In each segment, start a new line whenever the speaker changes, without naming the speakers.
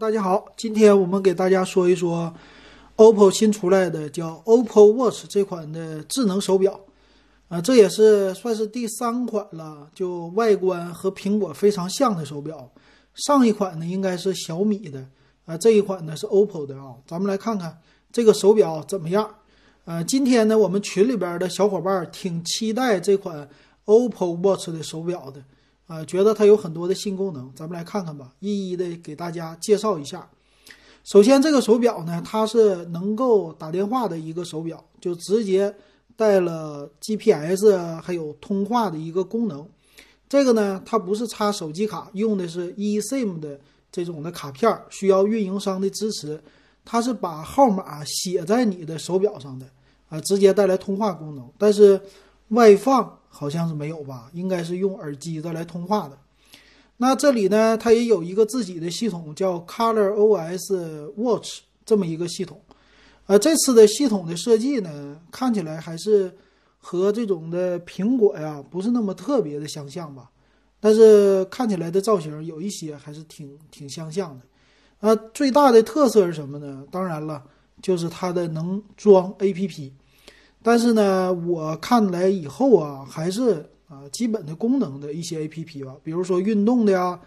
大家好，今天我们给大家说一说 OPPO 新出来的叫 OPPO Watch 这款的智能手表，啊，这也是算是第三款了，就外观和苹果非常像的手表。上一款呢应该是小米的，啊，这一款呢是 OPPO 的啊。咱们来看看这个手表怎么样？呃，今天呢我们群里边的小伙伴挺期待这款 OPPO Watch 的手表的。啊，觉得它有很多的新功能，咱们来看看吧，一一的给大家介绍一下。首先，这个手表呢，它是能够打电话的一个手表，就直接带了 GPS 还有通话的一个功能。这个呢，它不是插手机卡，用的是 eSIM 的这种的卡片，需要运营商的支持。它是把号码写在你的手表上的，啊，直接带来通话功能，但是外放。好像是没有吧，应该是用耳机的来通话的。那这里呢，它也有一个自己的系统，叫 Color OS Watch 这么一个系统。呃，这次的系统的设计呢，看起来还是和这种的苹果呀不是那么特别的相像吧。但是看起来的造型有一些还是挺挺相像的。呃，最大的特色是什么呢？当然了，就是它的能装 APP。但是呢，我看来以后啊，还是啊基本的功能的一些 A P P 吧，比如说运动的呀，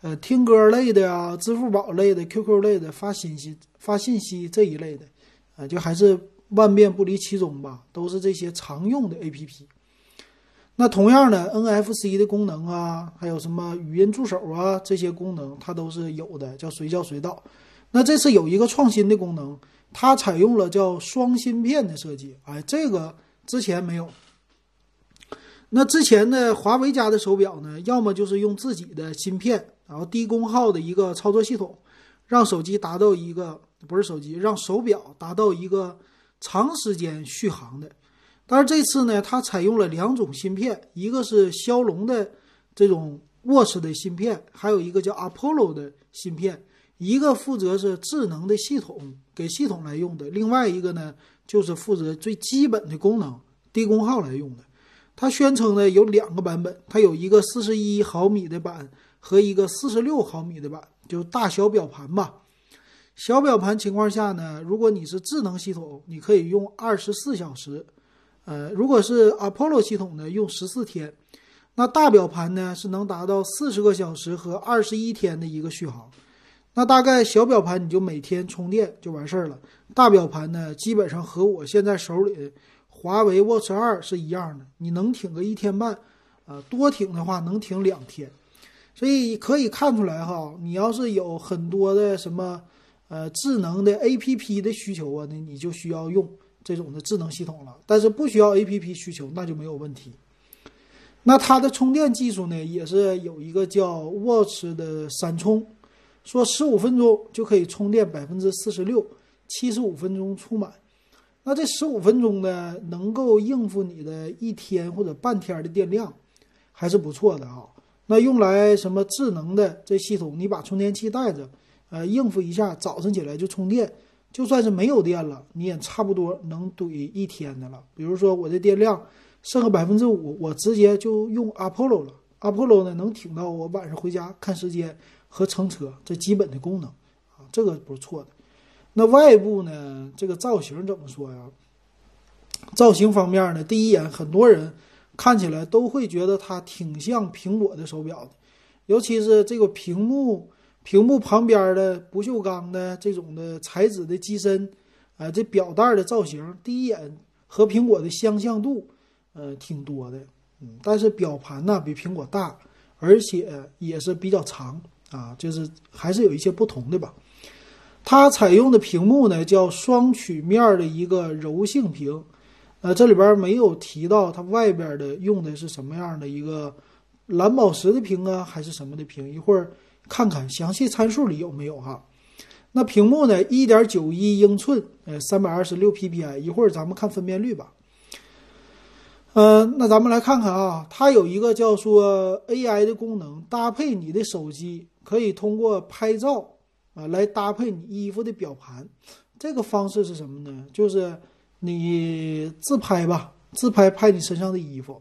呃听歌类的呀，支付宝类的、Q Q 类的发信息、发信息这一类的，啊就还是万变不离其宗吧，都是这些常用的 A P P。那同样的 N F C 的功能啊，还有什么语音助手啊这些功能，它都是有的，叫随叫随到。那这次有一个创新的功能。它采用了叫双芯片的设计，哎，这个之前没有。那之前的华为家的手表呢，要么就是用自己的芯片，然后低功耗的一个操作系统，让手机达到一个不是手机，让手表达到一个长时间续航的。但是这次呢，它采用了两种芯片，一个是骁龙的这种 Watch 的芯片，还有一个叫 Apollo 的芯片。一个负责是智能的系统给系统来用的，另外一个呢就是负责最基本的功能低功耗来用的。它宣称呢有两个版本，它有一个四十一毫米的版和一个四十六毫米的版，就大小表盘吧。小表盘情况下呢，如果你是智能系统，你可以用二十四小时；呃，如果是 Apollo 系统呢，用十四天。那大表盘呢是能达到四十个小时和二十一天的一个续航。那大概小表盘你就每天充电就完事儿了，大表盘呢基本上和我现在手里华为 Watch 二是一样的，你能挺个一天半，呃，多挺的话能挺两天，所以可以看出来哈，你要是有很多的什么呃智能的 APP 的需求啊，那你就需要用这种的智能系统了，但是不需要 APP 需求那就没有问题。那它的充电技术呢，也是有一个叫 Watch 的闪充。说十五分钟就可以充电百分之四十六，七十五分钟充满。那这十五分钟呢，能够应付你的一天或者半天的电量，还是不错的啊。那用来什么智能的这系统，你把充电器带着，呃，应付一下，早上起来就充电。就算是没有电了，你也差不多能怼一天的了。比如说我的电量剩个百分之五，我直接就用 Apollo 了。Apollo 呢，能挺到我晚上回家看时间。和乘车这基本的功能啊，这个不是错的。那外部呢？这个造型怎么说呀？造型方面呢，第一眼很多人看起来都会觉得它挺像苹果的手表的，尤其是这个屏幕，屏幕旁边的不锈钢的这种的材质的机身，啊，这表带的造型，第一眼和苹果的相像度，呃，挺多的。嗯，但是表盘呢比苹果大，而且也是比较长。啊，就是还是有一些不同的吧。它采用的屏幕呢，叫双曲面的一个柔性屏。呃，这里边没有提到它外边的用的是什么样的一个蓝宝石的屏啊，还是什么的屏？一会儿看看详细参数里有没有哈。那屏幕呢，一点九一英寸，呃，三百二十六 PPI。一会儿咱们看分辨率吧。嗯，那咱们来看看啊，它有一个叫做 AI 的功能，搭配你的手机。可以通过拍照啊来搭配你衣服的表盘，这个方式是什么呢？就是你自拍吧，自拍拍你身上的衣服，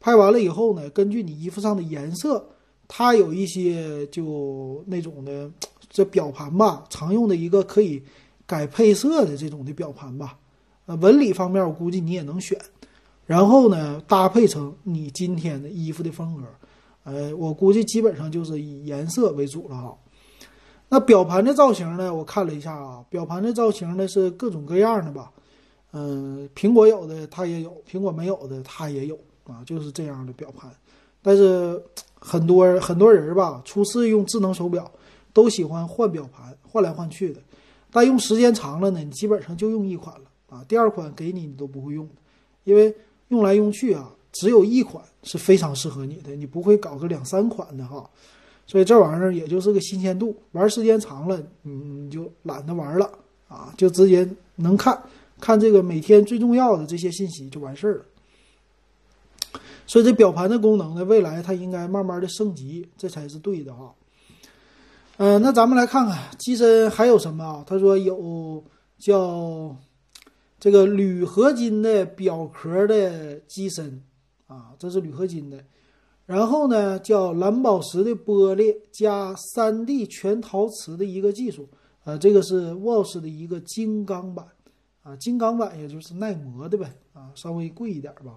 拍完了以后呢，根据你衣服上的颜色，它有一些就那种的这表盘吧，常用的一个可以改配色的这种的表盘吧。呃，纹理方面我估计你也能选，然后呢，搭配成你今天的衣服的风格。呃，我估计基本上就是以颜色为主了哈。那表盘的造型呢，我看了一下啊，表盘的造型呢是各种各样的吧。嗯，苹果有的它也有，苹果没有的它也有啊，就是这样的表盘。但是很多很多人吧，初次用智能手表，都喜欢换表盘，换来换去的。但用时间长了呢，你基本上就用一款了啊。第二款给你，你都不会用，因为用来用去啊，只有一款是非常适合你的，你不会搞个两三款的哈。所以这玩意儿也就是个新鲜度，玩时间长了，你你就懒得玩了啊，就直接能看。看这个每天最重要的这些信息就完事儿了，所以这表盘的功能呢，未来它应该慢慢的升级，这才是对的哈。嗯，那咱们来看看机身还有什么啊？他说有叫这个铝合金的表壳的机身啊，这是铝合金的，然后呢叫蓝宝石的玻璃加三 D 全陶瓷的一个技术，呃，这个是 Watch 的一个金刚版。啊，金刚版也就是耐磨的呗，啊，稍微贵一点吧。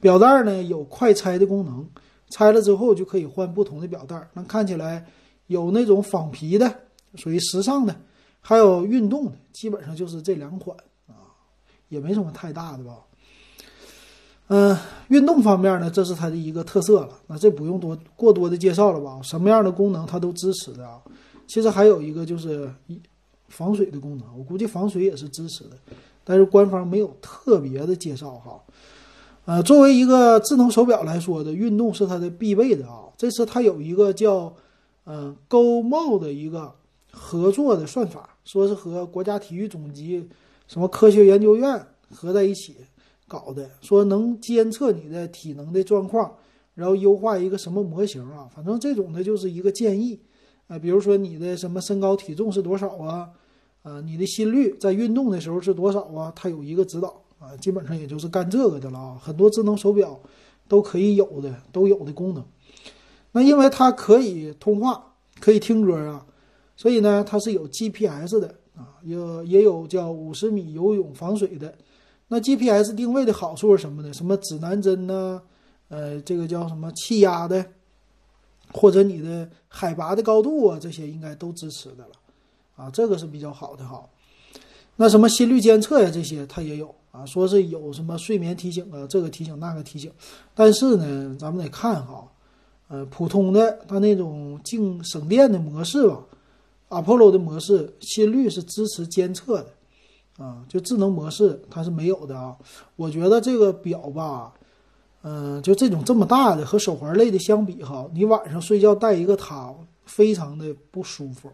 表带呢有快拆的功能，拆了之后就可以换不同的表带。那看起来有那种仿皮的，属于时尚的，还有运动的，基本上就是这两款啊，也没什么太大的吧。嗯，运动方面呢，这是它的一个特色了。那这不用多过多的介绍了吧？什么样的功能它都支持的啊。其实还有一个就是一。防水的功能，我估计防水也是支持的，但是官方没有特别的介绍哈。呃，作为一个智能手表来说的，运动是它的必备的啊。这次它有一个叫嗯 Go Mode 的一个合作的算法，说是和国家体育总局什么科学研究院合在一起搞的，说能监测你的体能的状况，然后优化一个什么模型啊？反正这种的就是一个建议。啊，比如说你的什么身高体重是多少啊？啊，你的心率在运动的时候是多少啊？它有一个指导啊，基本上也就是干这个的了啊。很多智能手表都可以有的，都有的功能。那因为它可以通话，可以听歌啊，所以呢，它是有 GPS 的啊，有也有叫五十米游泳防水的。那 GPS 定位的好处是什么呢？什么指南针呢？呃，这个叫什么气压的？或者你的海拔的高度啊，这些应该都支持的了，啊，这个是比较好的哈。那什么心率监测呀，这些它也有啊，说是有什么睡眠提醒啊，这个提醒那个提醒。但是呢，咱们得看哈，呃，普通的它那种静省电的模式吧，Apollo 的模式心率是支持监测的，啊，就智能模式它是没有的啊。我觉得这个表吧。嗯，就这种这么大的和手环类的相比哈，你晚上睡觉戴一个它，非常的不舒服。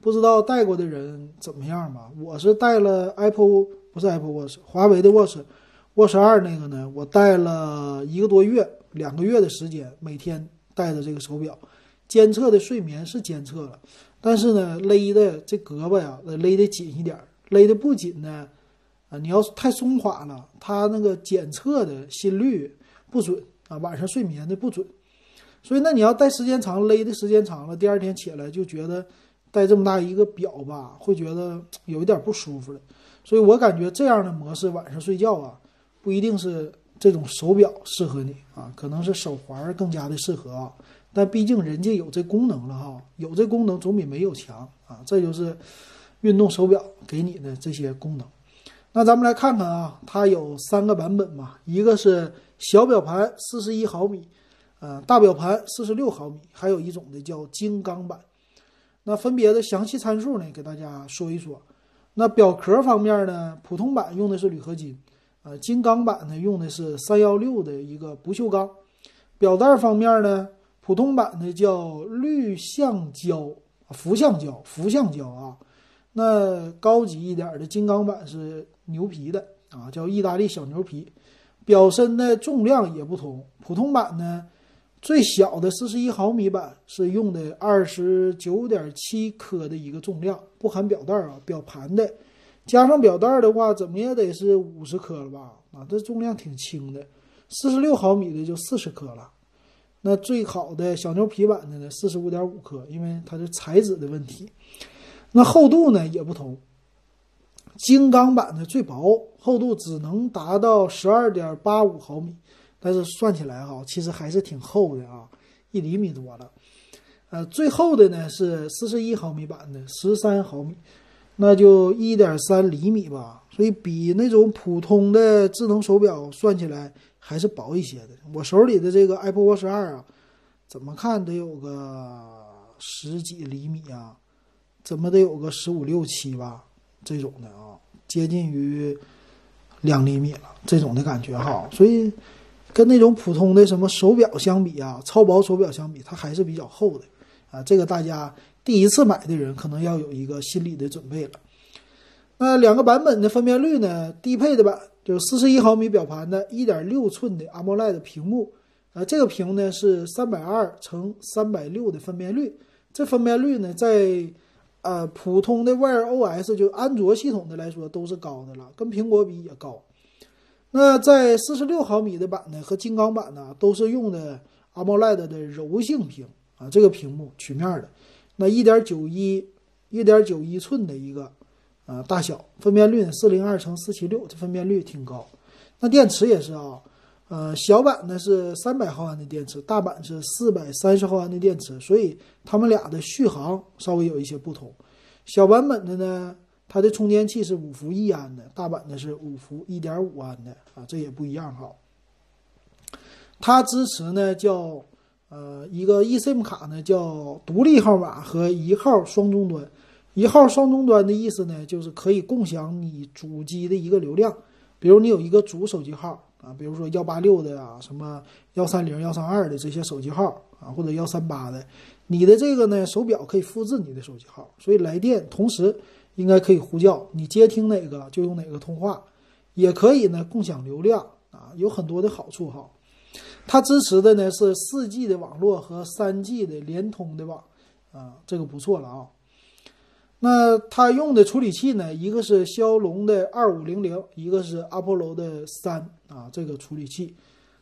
不知道戴过的人怎么样吧？我是戴了 Apple，不是 Apple Watch，华为的 Watch，Watch 二那个呢，我戴了一个多月，两个月的时间，每天戴着这个手表，监测的睡眠是监测了，但是呢，勒的这胳膊呀，勒得紧一点，勒得不紧呢，啊，你要是太松垮了，它那个检测的心率。不准啊，晚上睡眠的不准，所以那你要戴时间长，勒的时间长了，第二天起来就觉得戴这么大一个表吧，会觉得有一点不舒服了。所以我感觉这样的模式晚上睡觉啊，不一定是这种手表适合你啊，可能是手环更加的适合啊。但毕竟人家有这功能了哈，有这功能总比没有强啊。这就是运动手表给你的这些功能。那咱们来看看啊，它有三个版本嘛，一个是。小表盘四十一毫米，呃，大表盘四十六毫米，还有一种的叫金刚版。那分别的详细参数呢，给大家说一说。那表壳方面呢，普通版用的是铝合金，呃，金刚版呢用的是三幺六的一个不锈钢。表带方面呢，普通版的叫绿橡胶、氟橡胶、氟橡胶啊。那高级一点的金刚版是牛皮的啊，叫意大利小牛皮。表身的重量也不同，普通版呢，最小的四十一毫米版是用的二十九点七克的一个重量，不含表带啊，表盘的，加上表带的话，怎么也得是五十克了吧？啊，这重量挺轻的。四十六毫米的就四十克了，那最好的小牛皮版的呢，四十五点五克，因为它是材质的问题。那厚度呢也不同，金刚版的最薄，厚度只能达到十二点八五毫米，但是算起来哈，其实还是挺厚的啊，一厘米多了。呃，最厚的呢是四十一毫米版的，十三毫米，那就一点三厘米吧，所以比那种普通的智能手表算起来。还是薄一些的。我手里的这个 Apple Watch 二啊，怎么看得有个十几厘米啊？怎么得有个十五六七吧？这种的啊，接近于两厘米了，这种的感觉哈。所以跟那种普通的什么手表相比啊，超薄手表相比，它还是比较厚的啊。这个大家第一次买的人可能要有一个心理的准备了。那两个版本的分辨率呢？低配的版。就是四十一毫米表盘的一点六寸的 AMOLED 屏幕，啊，这个屏呢是三百二乘三百六的分辨率，这分辨率呢在呃普通的 Wear OS 就安卓系统的来说都是高的了，跟苹果比也高。那在四十六毫米的版呢和金刚版呢都是用的 AMOLED 的柔性屏啊，这个屏幕曲面的，那一点九一一点九一寸的一个。呃，大小分辨率四零二乘四七六，这分辨率挺高。那电池也是啊，呃，小版呢是三百毫安的电池，大版是四百三十毫安的电池，所以它们俩的续航稍微有一些不同。小版本的呢，它的充电器是五伏一安的，大版的是五伏一点五安的啊，这也不一样哈。它支持呢叫呃一个 eSIM 卡呢叫独立号码和一号双终端。一号双终端的意思呢，就是可以共享你主机的一个流量，比如你有一个主手机号啊，比如说幺八六的呀，什么幺三零、幺三二的这些手机号啊，或者幺三八的，你的这个呢手表可以复制你的手机号，所以来电同时应该可以呼叫，你接听哪个就用哪个通话，也可以呢共享流量啊，有很多的好处哈。它支持的呢是四 G 的网络和三 G 的联通的网啊，这个不错了啊。那它用的处理器呢？一个是骁龙的二五零零，一个是阿波罗的三啊，这个处理器，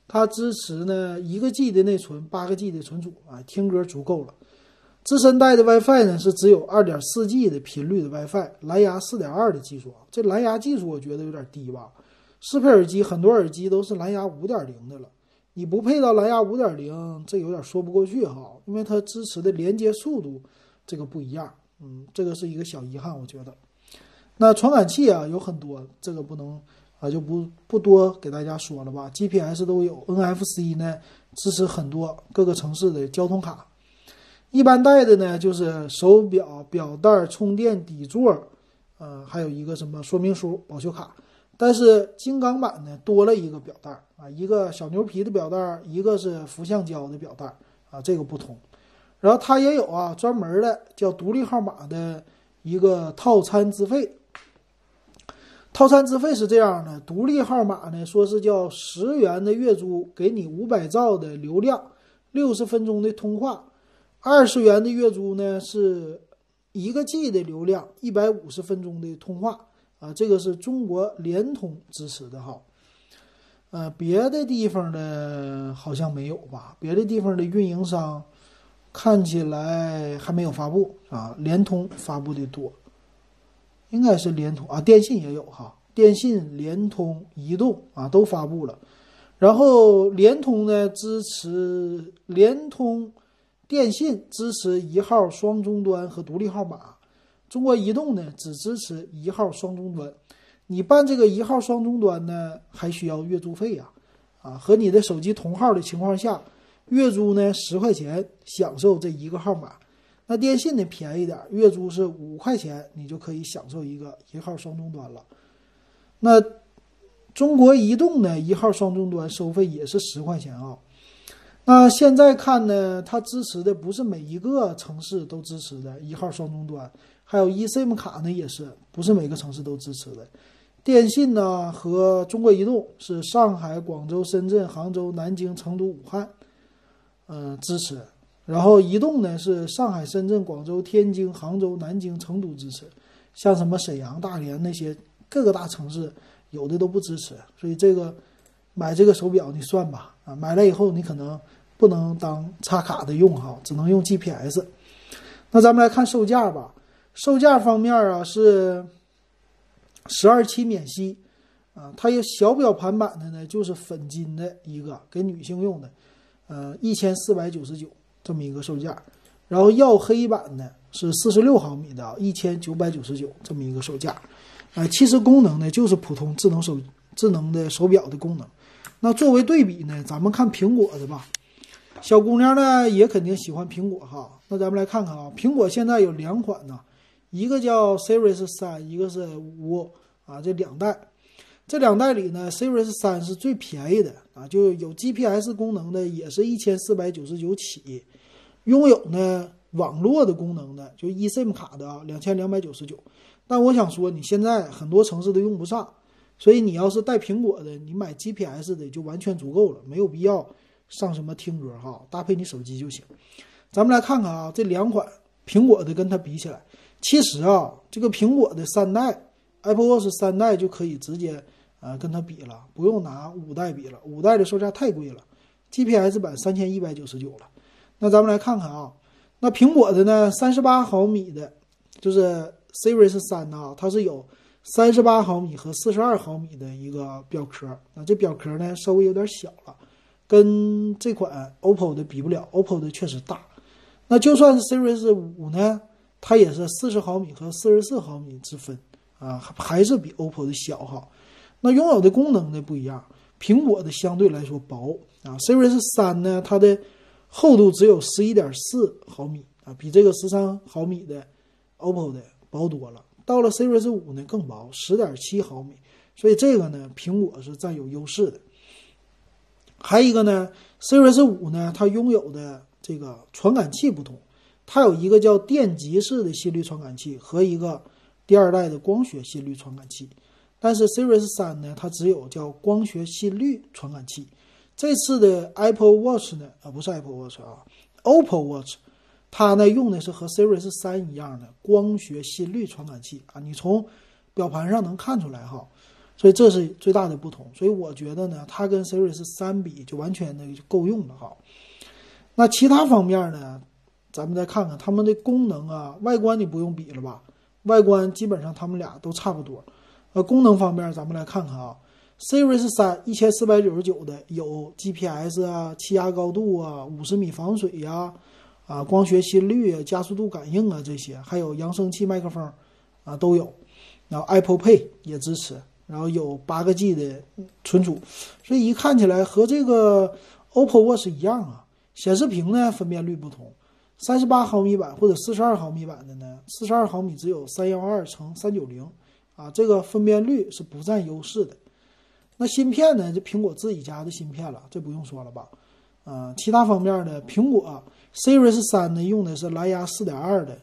它支持呢一个 G 的内存，八个 G 的存储啊，听歌足够了。自身带的 WiFi 呢是只有二点四 G 的频率的 WiFi，蓝牙四点二的技术，这蓝牙技术我觉得有点低吧。适配耳机很多耳机都是蓝牙五点零的了，你不配到蓝牙五点零，这有点说不过去哈，因为它支持的连接速度这个不一样。嗯，这个是一个小遗憾，我觉得。那传感器啊有很多，这个不能啊就不不多给大家说了吧。GPS 都有，NFC 呢支持很多各个城市的交通卡。一般带的呢就是手表表带、充电底座，呃，还有一个什么说明书、保修卡。但是金刚版呢多了一个表带啊，一个小牛皮的表带，一个是氟橡胶的表带啊，这个不同。然后它也有啊，专门的叫独立号码的一个套餐资费。套餐资费是这样的：独立号码呢，说是叫十元的月租，给你五百兆的流量，六十分钟的通话；二十元的月租呢，是一个 G 的流量，一百五十分钟的通话。啊，这个是中国联通支持的哈。呃，别的地方的好像没有吧？别的地方的运营商。看起来还没有发布啊，联通发布的多，应该是联通啊，电信也有哈，电信、联通、移动啊都发布了。然后联通呢支持联通、电信支持一号双终端和独立号码，中国移动呢只支持一号双终端。你办这个一号双终端呢还需要月租费呀，啊，和你的手机同号的情况下。月租呢十块钱享受这一个号码，那电信呢便宜点，月租是五块钱，你就可以享受一个一号双终端了。那中国移动呢一号双终端收费也是十块钱啊。那现在看呢，它支持的不是每一个城市都支持的一号双终端，还有 eSIM 卡呢也是不是每个城市都支持的。电信呢和中国移动是上海、广州、深圳、杭州、南京、成都、武汉。嗯，支持。然后移动呢是上海、深圳、广州、天津、杭州、南京、成都支持，像什么沈阳、大连那些各个大城市有的都不支持。所以这个买这个手表你算吧，啊，买了以后你可能不能当插卡的用哈，只能用 GPS。那咱们来看售价吧，售价方面啊是十二期免息啊，它有小表盘版的呢，就是粉金的一个给女性用的，呃，一千四百九十九这么一个售价。然后耀黑版的是四十六毫米的，一千九百九十九这么一个售价。呃，其实功能呢就是普通智能手智能的手表的功能。那作为对比呢，咱们看苹果的吧。小姑娘呢也肯定喜欢苹果哈。那咱们来看看啊，苹果现在有两款呢，一个叫 Series 三，一个是五啊，这两代。这两代里呢，Series 三是最便宜的啊，就有 GPS 功能的，也是一千四百九十九起。拥有呢网络的功能的，就 eSIM 卡的啊，两千两百九十九。但我想说，你现在很多城市都用不上，所以你要是带苹果的，你买 GPS 的就完全足够了，没有必要上什么听歌哈，搭配你手机就行。咱们来看看啊，这两款苹果的跟它比起来，其实啊，这个苹果的三代 Apple Watch 三代就可以直接呃跟它比了，不用拿五代比了，五代的售价太贵了，GPS 版三千一百九十九了。那咱们来看看啊，那苹果的呢，三十八毫米的，就是 Series 三呢，它是有三十八毫米和四十二毫米的一个表壳。那这表壳呢，稍微有点小了，跟这款 OPPO 的比不了，OPPO 的确实大。那就算是 Series 五呢，它也是四十毫米和四十四毫米之分啊，还是比 OPPO 的小哈。那拥有的功能呢不一样，苹果的相对来说薄啊，Series 三呢，它的厚度只有十一点四毫米啊，比这个十三毫米的 OPPO 的薄多了。到了 Series 五呢，更薄，十点七毫米。所以这个呢，苹果是占有优势的。还一个呢，Series 五呢，它拥有的这个传感器不同，它有一个叫电极式的心率传感器和一个第二代的光学心率传感器。但是 Series 三呢，它只有叫光学心率传感器。这次的 Apple Watch 呢，啊不是 Apple Watch 啊，OPPO Watch，它呢用的是和 Series 三一样的光学心率传感器啊，你从表盘上能看出来哈，所以这是最大的不同。所以我觉得呢，它跟 Series 三比就完全的够用了哈。那其他方面呢，咱们再看看它们的功能啊，外观你不用比了吧？外观基本上它们俩都差不多。呃，功能方面咱们来看看啊。Series 三一千四百九十九的有 GPS 啊、气压高度啊、五十米防水呀、啊光学心率啊、加速度感应啊这些，还有扬声器、麦克风啊都有。然后 Apple Pay 也支持，然后有八个 G 的存储，所以一看起来和这个 OPPO Watch 一样啊。显示屏呢分辨率不同，三十八毫米版或者四十二毫米版的呢，四十二毫米只有三幺二乘三九零啊，这个分辨率是不占优势的。那芯片呢？就苹果自己家的芯片了，这不用说了吧？啊，其他方面呢？苹果 Series 三呢用的是蓝牙四点二的，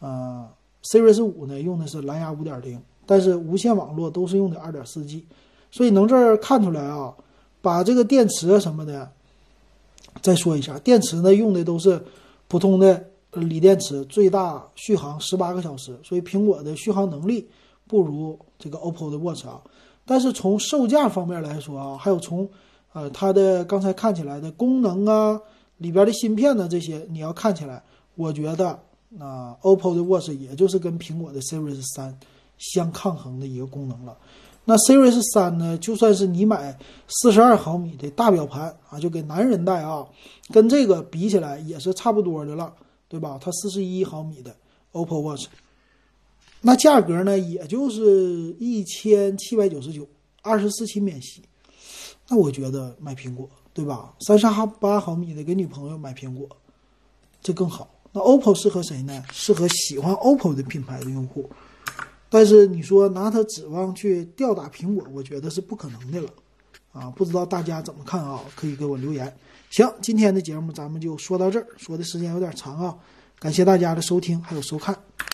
啊，Series 五呢用的是蓝牙五点零，但是无线网络都是用的二点四 G，所以能这儿看出来啊，把这个电池啊什么的，再说一下，电池呢用的都是普通的锂电池，最大续航十八个小时，所以苹果的续航能力不如这个 OPPO 的 Watch 啊。但是从售价方面来说啊，还有从，呃，它的刚才看起来的功能啊，里边的芯片呢这些，你要看起来，我觉得啊，OPPO 的 Watch 也就是跟苹果的 Series 三相抗衡的一个功能了。那 Series 三呢，就算是你买四十二毫米的大表盘啊，就给男人戴啊，跟这个比起来也是差不多的了，对吧？它四十一毫米的 OPPO Watch。那价格呢，也就是一千七百九十九，二十四期免息。那我觉得买苹果，对吧？三十八毫米的给女朋友买苹果，这更好。那 OPPO 适合谁呢？适合喜欢 OPPO 的品牌的用户。但是你说拿它指望去吊打苹果，我觉得是不可能的了。啊，不知道大家怎么看啊？可以给我留言。行，今天的节目咱们就说到这儿，说的时间有点长啊，感谢大家的收听还有收看。